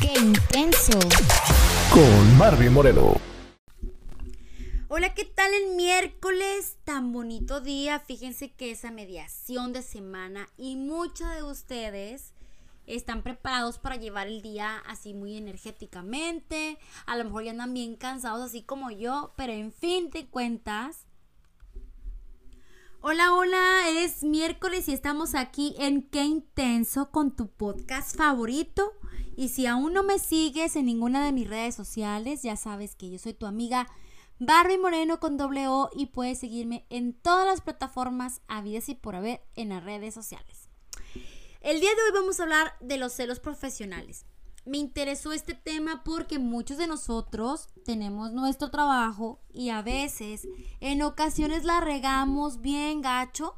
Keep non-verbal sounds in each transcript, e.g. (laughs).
¡Qué intenso! Con Barbie Moreno. Hola, ¿qué tal el miércoles? Tan bonito día. Fíjense que esa mediación de semana y muchos de ustedes están preparados para llevar el día así muy energéticamente. A lo mejor ya andan bien cansados así como yo, pero en fin de cuentas. Hola, hola, es miércoles y estamos aquí en Qué Intenso con tu podcast favorito. Y si aún no me sigues en ninguna de mis redes sociales, ya sabes que yo soy tu amiga Barbie Moreno con doble O y puedes seguirme en todas las plataformas habidas y por haber en las redes sociales. El día de hoy vamos a hablar de los celos profesionales. Me interesó este tema porque muchos de nosotros tenemos nuestro trabajo y a veces, en ocasiones la regamos bien gacho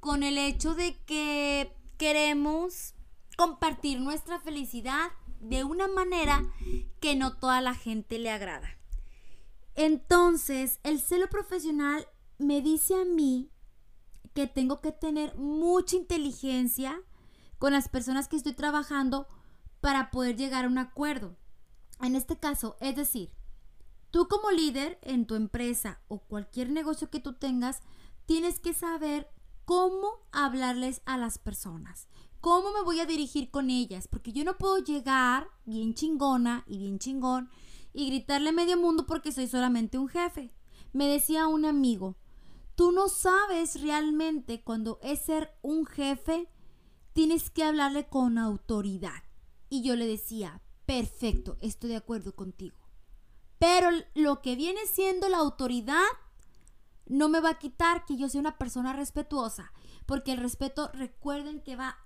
con el hecho de que queremos compartir nuestra felicidad de una manera que no toda la gente le agrada. Entonces, el celo profesional me dice a mí que tengo que tener mucha inteligencia con las personas que estoy trabajando para poder llegar a un acuerdo. En este caso, es decir, tú como líder en tu empresa o cualquier negocio que tú tengas, tienes que saber cómo hablarles a las personas. ¿Cómo me voy a dirigir con ellas? Porque yo no puedo llegar bien chingona y bien chingón y gritarle a medio mundo porque soy solamente un jefe. Me decía un amigo, tú no sabes realmente cuando es ser un jefe tienes que hablarle con autoridad. Y yo le decía, perfecto, estoy de acuerdo contigo. Pero lo que viene siendo la autoridad no me va a quitar que yo sea una persona respetuosa, porque el respeto recuerden que va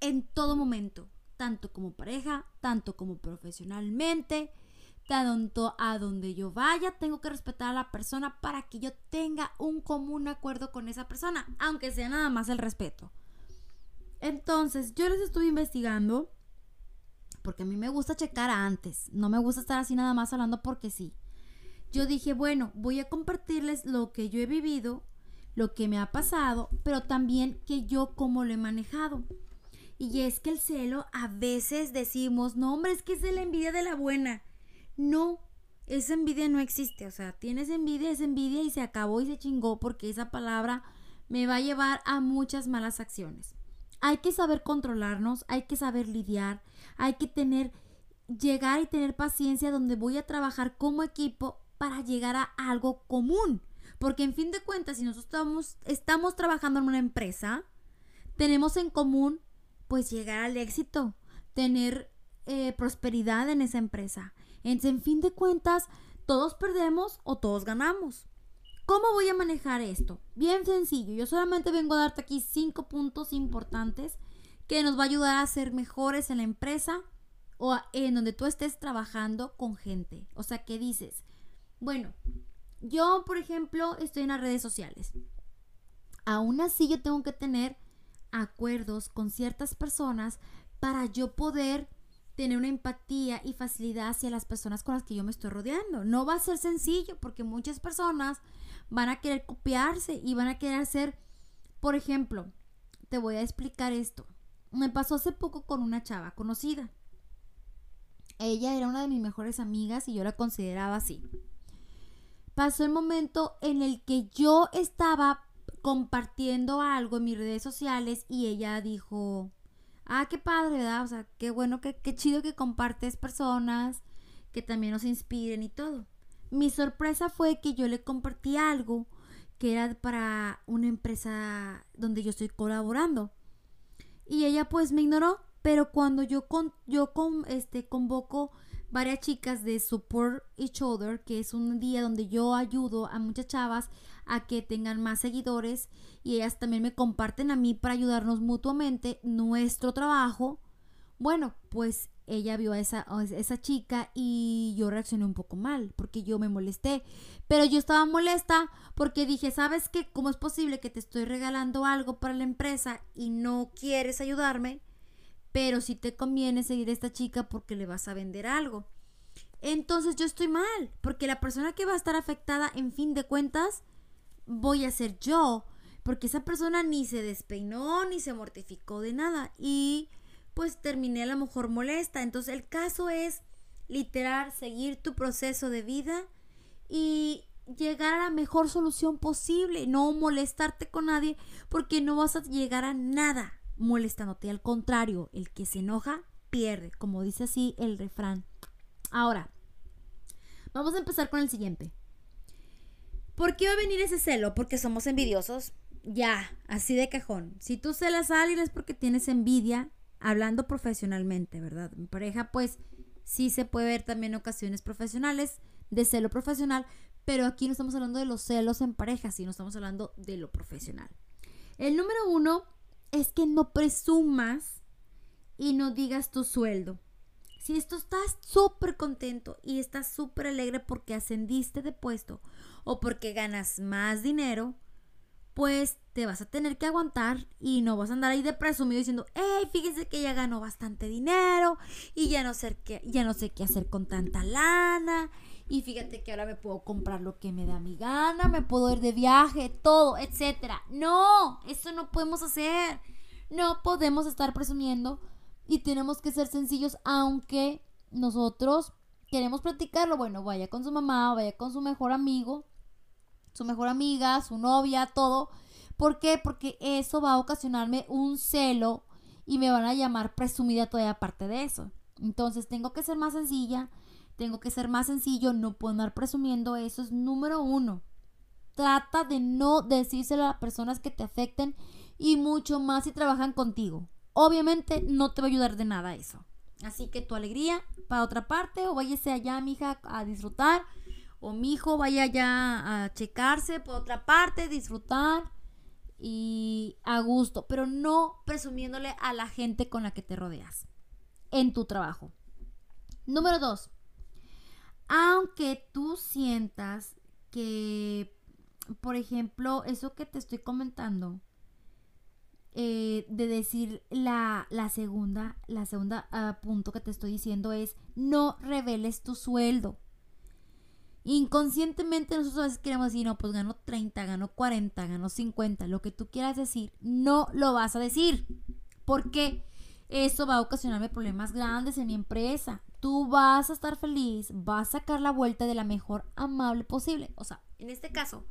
en todo momento, tanto como pareja, tanto como profesionalmente, tanto a donde yo vaya, tengo que respetar a la persona para que yo tenga un común acuerdo con esa persona, aunque sea nada más el respeto. Entonces, yo les estuve investigando porque a mí me gusta checar antes, no me gusta estar así nada más hablando porque sí. Yo dije, bueno, voy a compartirles lo que yo he vivido, lo que me ha pasado, pero también que yo cómo lo he manejado. Y es que el celo a veces decimos, no hombre, es que es la envidia de la buena. No, esa envidia no existe. O sea, tienes envidia, es envidia y se acabó y se chingó porque esa palabra me va a llevar a muchas malas acciones. Hay que saber controlarnos, hay que saber lidiar, hay que tener, llegar y tener paciencia donde voy a trabajar como equipo para llegar a algo común. Porque en fin de cuentas, si nosotros estamos, estamos trabajando en una empresa, tenemos en común pues llegar al éxito, tener eh, prosperidad en esa empresa. Entonces, en fin de cuentas, todos perdemos o todos ganamos. ¿Cómo voy a manejar esto? Bien sencillo. Yo solamente vengo a darte aquí cinco puntos importantes que nos va a ayudar a ser mejores en la empresa o en donde tú estés trabajando con gente. O sea, ¿qué dices? Bueno, yo, por ejemplo, estoy en las redes sociales. Aún así, yo tengo que tener acuerdos con ciertas personas para yo poder tener una empatía y facilidad hacia las personas con las que yo me estoy rodeando. No va a ser sencillo porque muchas personas van a querer copiarse y van a querer hacer, por ejemplo, te voy a explicar esto. Me pasó hace poco con una chava conocida. Ella era una de mis mejores amigas y yo la consideraba así. Pasó el momento en el que yo estaba compartiendo algo en mis redes sociales y ella dijo, ah, qué padre, ¿verdad? O sea, qué bueno, qué, qué chido que compartes personas que también nos inspiren y todo. Mi sorpresa fue que yo le compartí algo que era para una empresa donde yo estoy colaborando. Y ella pues me ignoró, pero cuando yo con, yo con, este convoco varias chicas de Support Each Other, que es un día donde yo ayudo a muchas chavas a que tengan más seguidores y ellas también me comparten a mí para ayudarnos mutuamente nuestro trabajo. Bueno, pues ella vio a esa, esa chica y yo reaccioné un poco mal porque yo me molesté. Pero yo estaba molesta porque dije, ¿sabes qué? ¿Cómo es posible que te estoy regalando algo para la empresa y no quieres ayudarme? Pero si te conviene seguir a esta chica porque le vas a vender algo. Entonces yo estoy mal porque la persona que va a estar afectada en fin de cuentas voy a ser yo. Porque esa persona ni se despeinó ni se mortificó de nada. Y pues terminé a lo mejor molesta. Entonces el caso es literal seguir tu proceso de vida y llegar a la mejor solución posible, no molestarte con nadie porque no vas a llegar a nada molestándote. Al contrario, el que se enoja pierde, como dice así el refrán. Ahora, vamos a empezar con el siguiente. ¿Por qué va a venir ese celo? Porque somos envidiosos. Ya, así de cajón. Si tú celas a alguien es porque tienes envidia, hablando profesionalmente, ¿verdad? En pareja, pues sí se puede ver también ocasiones profesionales de celo profesional, pero aquí no estamos hablando de los celos en pareja, sino estamos hablando de lo profesional. El número uno es que no presumas y no digas tu sueldo. Si esto estás súper contento y estás súper alegre porque ascendiste de puesto o porque ganas más dinero, pues te vas a tener que aguantar y no vas a andar ahí de presumido diciendo, hey, fíjense que ya ganó bastante dinero y ya no sé qué, ya no sé qué hacer con tanta lana y fíjate que ahora me puedo comprar lo que me da mi gana, me puedo ir de viaje, todo, etcétera. No, eso no podemos hacer. No podemos estar presumiendo y tenemos que ser sencillos aunque nosotros queremos practicarlo. Bueno, vaya con su mamá, vaya con su mejor amigo, su mejor amiga, su novia, todo. ¿Por qué? Porque eso va a ocasionarme un celo y me van a llamar presumida todavía aparte de eso. Entonces tengo que ser más sencilla, tengo que ser más sencillo, no puedo andar presumiendo, eso es número uno. Trata de no decírselo a las personas que te afecten y mucho más si trabajan contigo. Obviamente no te va a ayudar de nada eso. Así que tu alegría para otra parte o váyase allá, mija, a disfrutar. O mi hijo vaya allá a checarse por otra parte, disfrutar y a gusto, pero no presumiéndole a la gente con la que te rodeas en tu trabajo. Número dos, aunque tú sientas que, por ejemplo, eso que te estoy comentando, eh, de decir la, segunda, la segunda ah, punto que te estoy diciendo es no reveles tu sueldo. Inconscientemente nosotros a veces queremos decir, no, pues gano 30, gano 40, gano 50, lo que tú quieras decir, no lo vas a decir. porque Eso va a ocasionarme problemas grandes en mi empresa tú vas a estar feliz, vas a sacar la vuelta de la mejor amable posible. O sea, en este caso,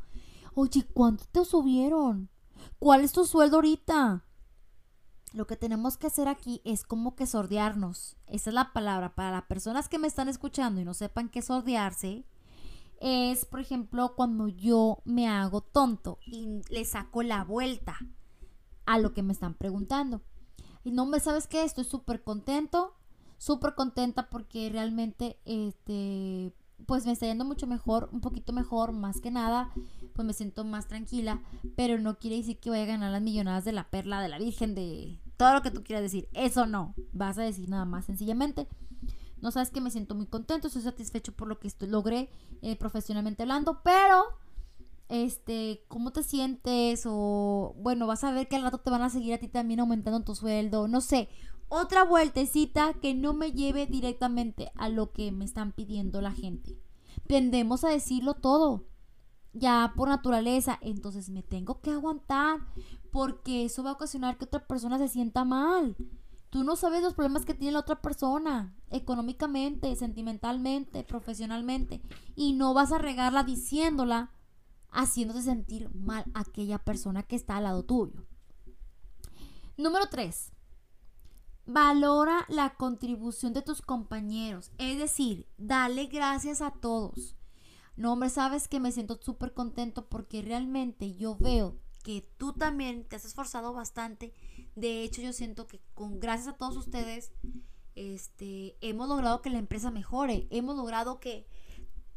oye, ¿cuánto te subieron? ¿Cuál es tu sueldo ahorita? Lo que tenemos que hacer aquí es como que sordearnos. Esa es la palabra. Para las personas que me están escuchando y no sepan qué sordearse, es, por ejemplo, cuando yo me hago tonto y le saco la vuelta a lo que me están preguntando. Y no me sabes qué, estoy súper contento súper contenta porque realmente, este, pues me está yendo mucho mejor, un poquito mejor, más que nada, pues me siento más tranquila, pero no quiere decir que vaya a ganar las millonadas de la perla, de la virgen, de todo lo que tú quieras decir. Eso no, vas a decir nada más sencillamente. No sabes que me siento muy contento, estoy satisfecho por lo que estoy, logré eh, profesionalmente hablando, pero este, cómo te sientes o bueno, vas a ver que al rato te van a seguir a ti también aumentando tu sueldo, no sé, otra vueltecita que no me lleve directamente a lo que me están pidiendo la gente. Tendemos a decirlo todo, ya por naturaleza, entonces me tengo que aguantar porque eso va a ocasionar que otra persona se sienta mal. Tú no sabes los problemas que tiene la otra persona, económicamente, sentimentalmente, profesionalmente, y no vas a regarla diciéndola, haciéndote sentir mal a aquella persona que está al lado tuyo. Número 3. Valora la contribución de tus compañeros, es decir, dale gracias a todos. No, hombre, sabes que me siento súper contento porque realmente yo veo que tú también te has esforzado bastante. De hecho, yo siento que con gracias a todos ustedes, este, hemos logrado que la empresa mejore, hemos logrado que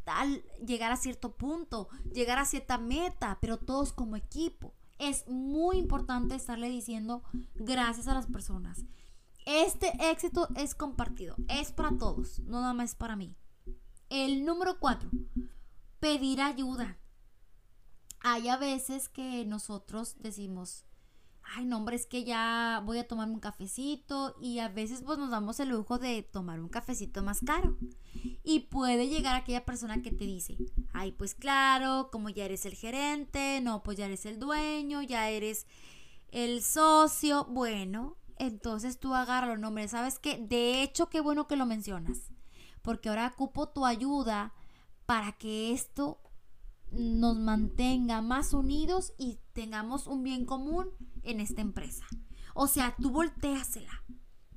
tal llegar a cierto punto, llegar a cierta meta, pero todos como equipo. Es muy importante estarle diciendo gracias a las personas. Este éxito es compartido, es para todos, no nada más para mí. El número cuatro, pedir ayuda. Hay a veces que nosotros decimos, ay, no, hombre, es que ya voy a tomarme un cafecito y a veces pues nos damos el lujo de tomar un cafecito más caro. Y puede llegar aquella persona que te dice, ay, pues claro, como ya eres el gerente, no, pues ya eres el dueño, ya eres el socio, bueno, entonces tú agárralo, nombre. ¿Sabes qué? De hecho, qué bueno que lo mencionas. Porque ahora ocupo tu ayuda para que esto nos mantenga más unidos y tengamos un bien común en esta empresa. O sea, tú volteasela.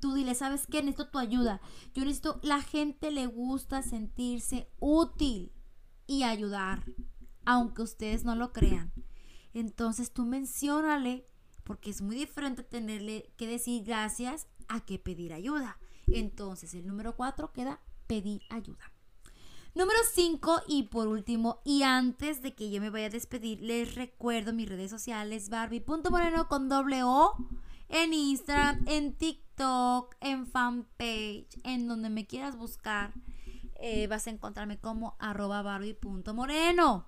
Tú dile, ¿sabes qué? Necesito tu ayuda. Yo necesito, la gente le gusta sentirse útil y ayudar, aunque ustedes no lo crean. Entonces tú menciónale, porque es muy diferente tenerle que decir gracias a que pedir ayuda. Entonces el número cuatro queda pedir ayuda. Número 5 y por último, y antes de que yo me vaya a despedir, les recuerdo mis redes sociales, Barbie.moreno con doble O, en Instagram, en TikTok, en fanpage, en donde me quieras buscar, eh, vas a encontrarme como arroba Barbie.moreno.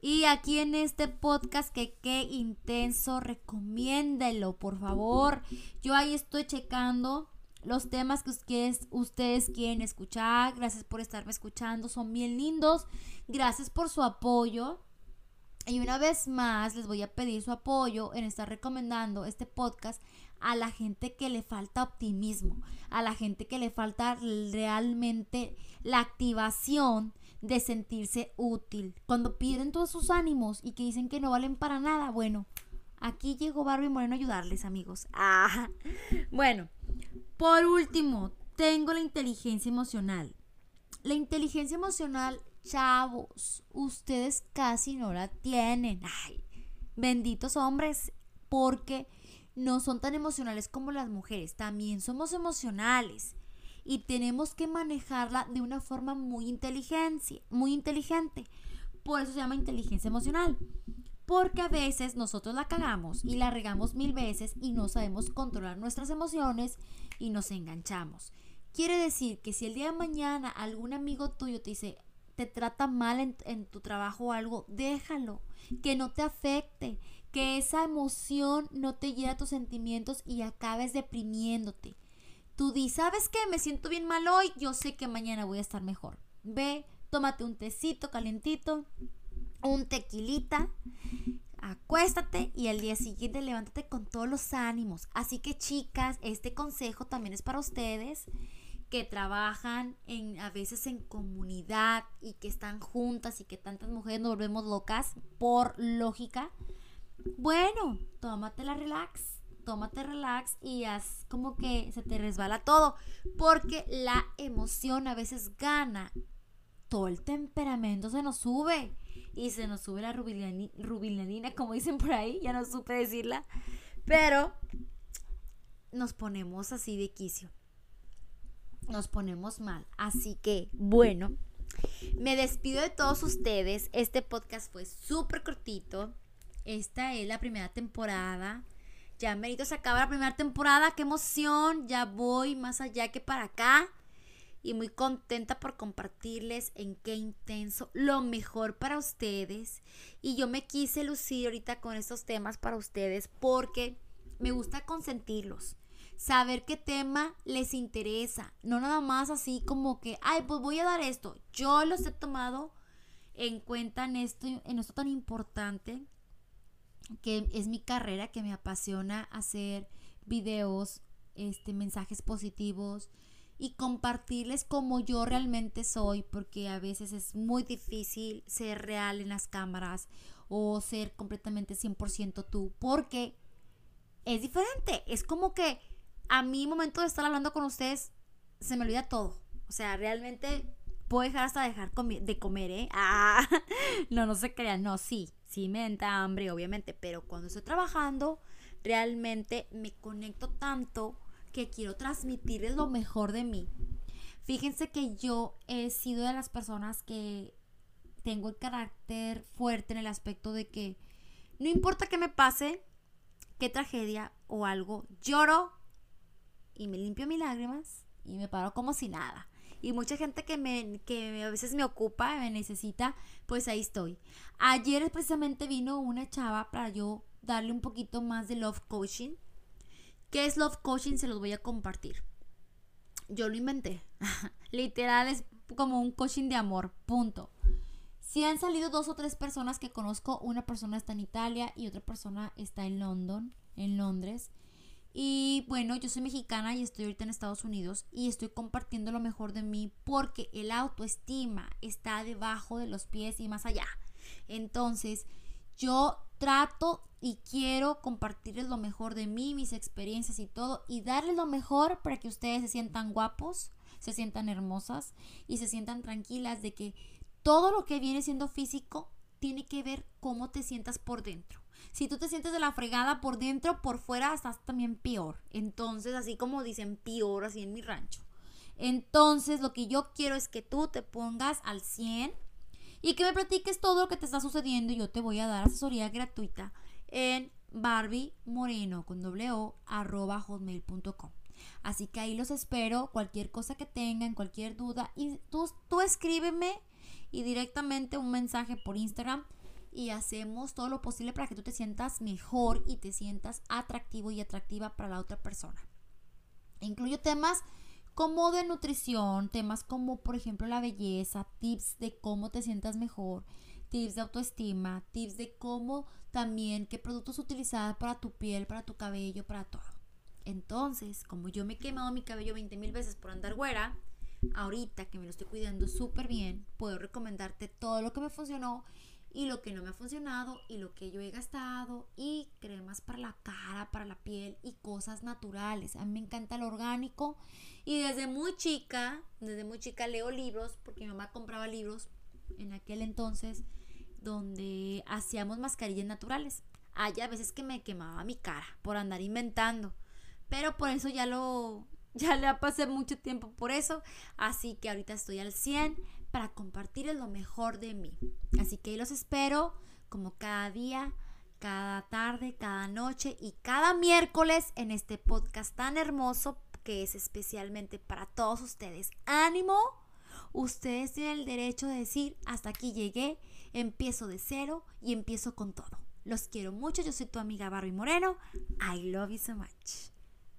Y aquí en este podcast, que qué intenso, recomiéndelo, por favor. Yo ahí estoy checando los temas que ustedes, ustedes quieren escuchar. Gracias por estarme escuchando, son bien lindos. Gracias por su apoyo. Y una vez más les voy a pedir su apoyo en estar recomendando este podcast a la gente que le falta optimismo, a la gente que le falta realmente la activación de sentirse útil. Cuando pierden todos sus ánimos y que dicen que no valen para nada, bueno, aquí llegó Barbie Moreno a ayudarles, amigos. Ah, (laughs) bueno, por último, tengo la inteligencia emocional. La inteligencia emocional, chavos, ustedes casi no la tienen. Ay, benditos hombres, porque no son tan emocionales como las mujeres. También somos emocionales y tenemos que manejarla de una forma muy inteligente, muy inteligente. Por eso se llama inteligencia emocional. Porque a veces nosotros la cagamos y la regamos mil veces y no sabemos controlar nuestras emociones y nos enganchamos. Quiere decir que si el día de mañana algún amigo tuyo te dice, te trata mal en, tu trabajo o algo, déjalo, que no te afecte, que esa emoción no te lleve a tus sentimientos y acabes deprimiéndote. Tú di, ¿sabes qué? Me siento bien mal hoy, yo sé que mañana voy a estar mejor. Ve, tómate un tecito calientito, un tequilita, acuéstate y al día siguiente levántate con todos los ánimos. Así que chicas, este consejo también es para ustedes que trabajan en a veces en comunidad y que están juntas y que tantas mujeres nos volvemos locas por lógica. Bueno, tómate la relax, tómate relax y haz como que se te resbala todo, porque la emoción a veces gana, todo el temperamento se nos sube y se nos sube la rubilanina, como dicen por ahí, ya no supe decirla, pero nos ponemos así de quicio, nos ponemos mal. Así que, bueno, me despido de todos ustedes. Este podcast fue súper cortito. Esta es la primera temporada. Ya merito se acaba la primera temporada. ¡Qué emoción! Ya voy más allá que para acá y muy contenta por compartirles en qué intenso lo mejor para ustedes. Y yo me quise lucir ahorita con estos temas para ustedes porque me gusta consentirlos. Saber qué tema les interesa. No nada más así como que, ay, pues voy a dar esto. Yo los he tomado en cuenta en esto, en esto tan importante que es mi carrera, que me apasiona hacer videos, este, mensajes positivos, y compartirles como yo realmente soy, porque a veces es muy difícil ser real en las cámaras o ser completamente 100% tú, porque es diferente, es como que a mi momento de estar hablando con ustedes se me olvida todo, o sea, realmente puedo dejar hasta dejar de comer, ¿eh? Ah, (laughs) no, no se crean, no, sí, sí me entra hambre, obviamente, pero cuando estoy trabajando, realmente me conecto tanto que quiero transmitirles lo mejor de mí. Fíjense que yo he sido de las personas que tengo el carácter fuerte en el aspecto de que no importa qué me pase, qué tragedia o algo, lloro y me limpio mis lágrimas y me paro como si nada. Y mucha gente que, me, que a veces me ocupa, me necesita, pues ahí estoy. Ayer precisamente vino una chava para yo darle un poquito más de love coaching ¿Qué es Love Coaching? Se los voy a compartir. Yo lo inventé. (laughs) Literal es como un coaching de amor. Punto. Si han salido dos o tres personas que conozco, una persona está en Italia y otra persona está en London, en Londres. Y bueno, yo soy mexicana y estoy ahorita en Estados Unidos y estoy compartiendo lo mejor de mí porque el autoestima está debajo de los pies y más allá. Entonces, yo trato y quiero compartirles lo mejor de mí, mis experiencias y todo y darles lo mejor para que ustedes se sientan guapos, se sientan hermosas y se sientan tranquilas de que todo lo que viene siendo físico tiene que ver cómo te sientas por dentro. Si tú te sientes de la fregada por dentro, por fuera estás también peor. Entonces, así como dicen peor así en mi rancho. Entonces, lo que yo quiero es que tú te pongas al 100 y que me platiques todo lo que te está sucediendo yo te voy a dar asesoría gratuita en Barbie Moreno con doble arroba hotmail.com. Así que ahí los espero, cualquier cosa que tengan, cualquier duda y tú, tú escríbeme y directamente un mensaje por Instagram y hacemos todo lo posible para que tú te sientas mejor y te sientas atractivo y atractiva para la otra persona. Incluyo temas como de nutrición, temas como por ejemplo la belleza, tips de cómo te sientas mejor, tips de autoestima, tips de cómo también qué productos utilizar para tu piel, para tu cabello, para todo. Entonces, como yo me he quemado mi cabello 20 mil veces por andar güera, ahorita que me lo estoy cuidando súper bien, puedo recomendarte todo lo que me funcionó y lo que no me ha funcionado y lo que yo he gastado y cremas para la cara, para la piel y cosas naturales. A mí me encanta lo orgánico y desde muy chica, desde muy chica leo libros porque mi mamá compraba libros en aquel entonces donde hacíamos mascarillas naturales. Hay a veces que me quemaba mi cara por andar inventando, pero por eso ya lo (laughs) ya le pasé mucho tiempo por eso, así que ahorita estoy al 100 para compartir lo mejor de mí. Así que los espero como cada día, cada tarde, cada noche y cada miércoles en este podcast tan hermoso que es especialmente para todos ustedes. ¡Ánimo! Ustedes tienen el derecho de decir, hasta aquí llegué, empiezo de cero y empiezo con todo. Los quiero mucho, yo soy tu amiga Barbie Moreno. I love you so much.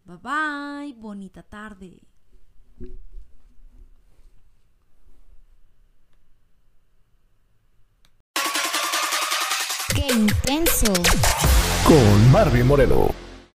Bye bye, bonita tarde. Con Marvin Moreno.